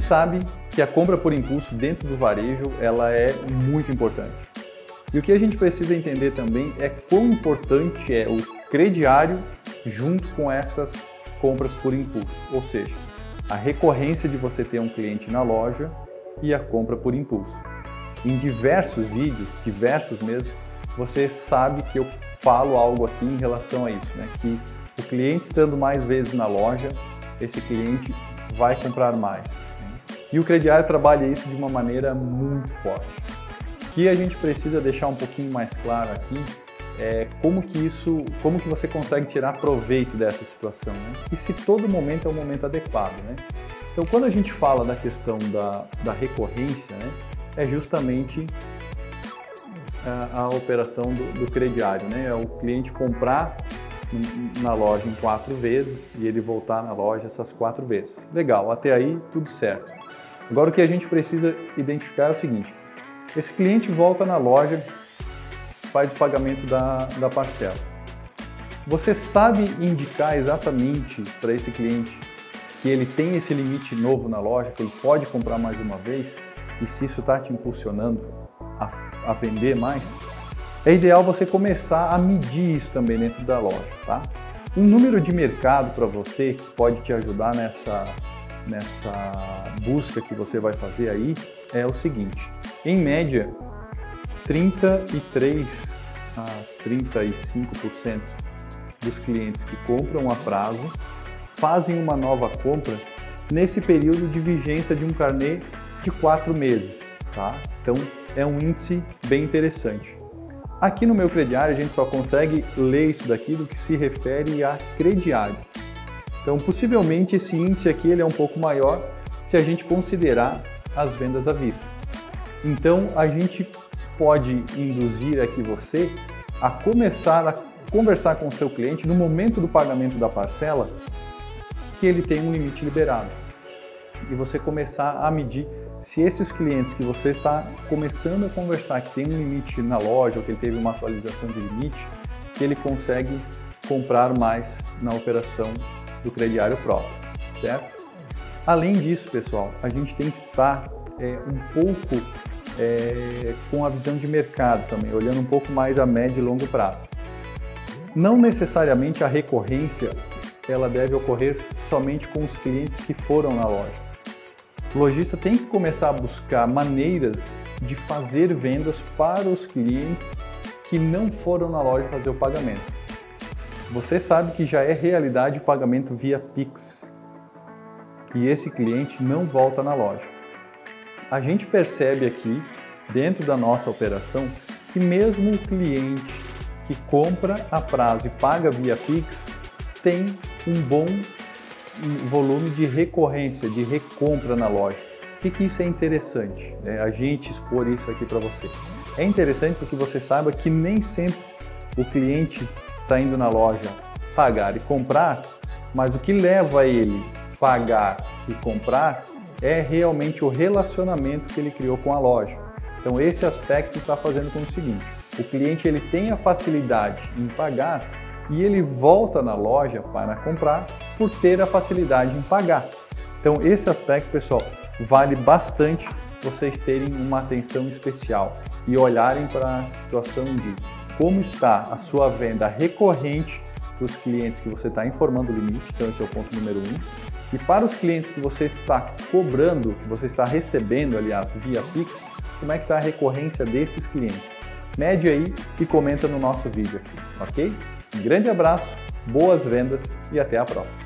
sabe que a compra por impulso dentro do varejo ela é muito importante. E o que a gente precisa entender também é quão importante é o crediário junto com essas compras por impulso, ou seja, a recorrência de você ter um cliente na loja e a compra por impulso. Em diversos vídeos, diversos mesmo, você sabe que eu falo algo aqui em relação a isso, né? Que o cliente estando mais vezes na loja, esse cliente vai comprar mais. E o crediário trabalha isso de uma maneira muito forte. O que a gente precisa deixar um pouquinho mais claro aqui é como que isso, como que você consegue tirar proveito dessa situação, né? E se todo momento é o momento adequado, né? Então, quando a gente fala da questão da, da recorrência, né, é justamente a, a operação do, do, crediário, né? É o cliente comprar na loja em quatro vezes e ele voltar na loja essas quatro vezes. Legal, até aí tudo certo. Agora o que a gente precisa identificar é o seguinte: esse cliente volta na loja, faz o pagamento da, da parcela. Você sabe indicar exatamente para esse cliente que ele tem esse limite novo na loja, que ele pode comprar mais uma vez, e se isso está te impulsionando a, a vender mais, é ideal você começar a medir isso também dentro da loja, tá? Um número de mercado para você que pode te ajudar nessa nessa busca que você vai fazer aí é o seguinte: em média, 33 a 35% dos clientes que compram a prazo fazem uma nova compra nesse período de vigência de um carnê de quatro meses, tá? Então é um índice bem interessante. Aqui no meu crediário a gente só consegue ler isso daqui do que se refere a crediário. Então, possivelmente esse índice aqui ele é um pouco maior se a gente considerar as vendas à vista. Então, a gente pode induzir aqui você a começar a conversar com o seu cliente no momento do pagamento da parcela que ele tem um limite liberado. E você começar a medir se esses clientes que você está começando a conversar que tem um limite na loja ou que ele teve uma atualização de limite, que ele consegue comprar mais na operação do crediário próprio, certo? Além disso, pessoal, a gente tem que estar é, um pouco é, com a visão de mercado também, olhando um pouco mais a médio e longo prazo. Não necessariamente a recorrência ela deve ocorrer somente com os clientes que foram na loja. O lojista tem que começar a buscar maneiras de fazer vendas para os clientes que não foram na loja fazer o pagamento. Você sabe que já é realidade o pagamento via Pix e esse cliente não volta na loja. A gente percebe aqui, dentro da nossa operação, que mesmo o cliente que compra a prazo e paga via Pix tem um bom volume de recorrência, de recompra na loja. Por que, que isso é interessante? É a gente expor isso aqui para você. É interessante porque você saiba que nem sempre o cliente está indo na loja pagar e comprar, mas o que leva ele pagar e comprar é realmente o relacionamento que ele criou com a loja. Então esse aspecto está fazendo com o seguinte: o cliente ele tem a facilidade em pagar e ele volta na loja para comprar por ter a facilidade em pagar. Então esse aspecto, pessoal, vale bastante vocês terem uma atenção especial e olharem para a situação de como está a sua venda recorrente para os clientes que você está informando o limite, então esse é o ponto número um. E para os clientes que você está cobrando, que você está recebendo, aliás, via Pix, como é que está a recorrência desses clientes? Mede aí e comenta no nosso vídeo aqui, ok? Grande abraço, boas vendas e até a próxima!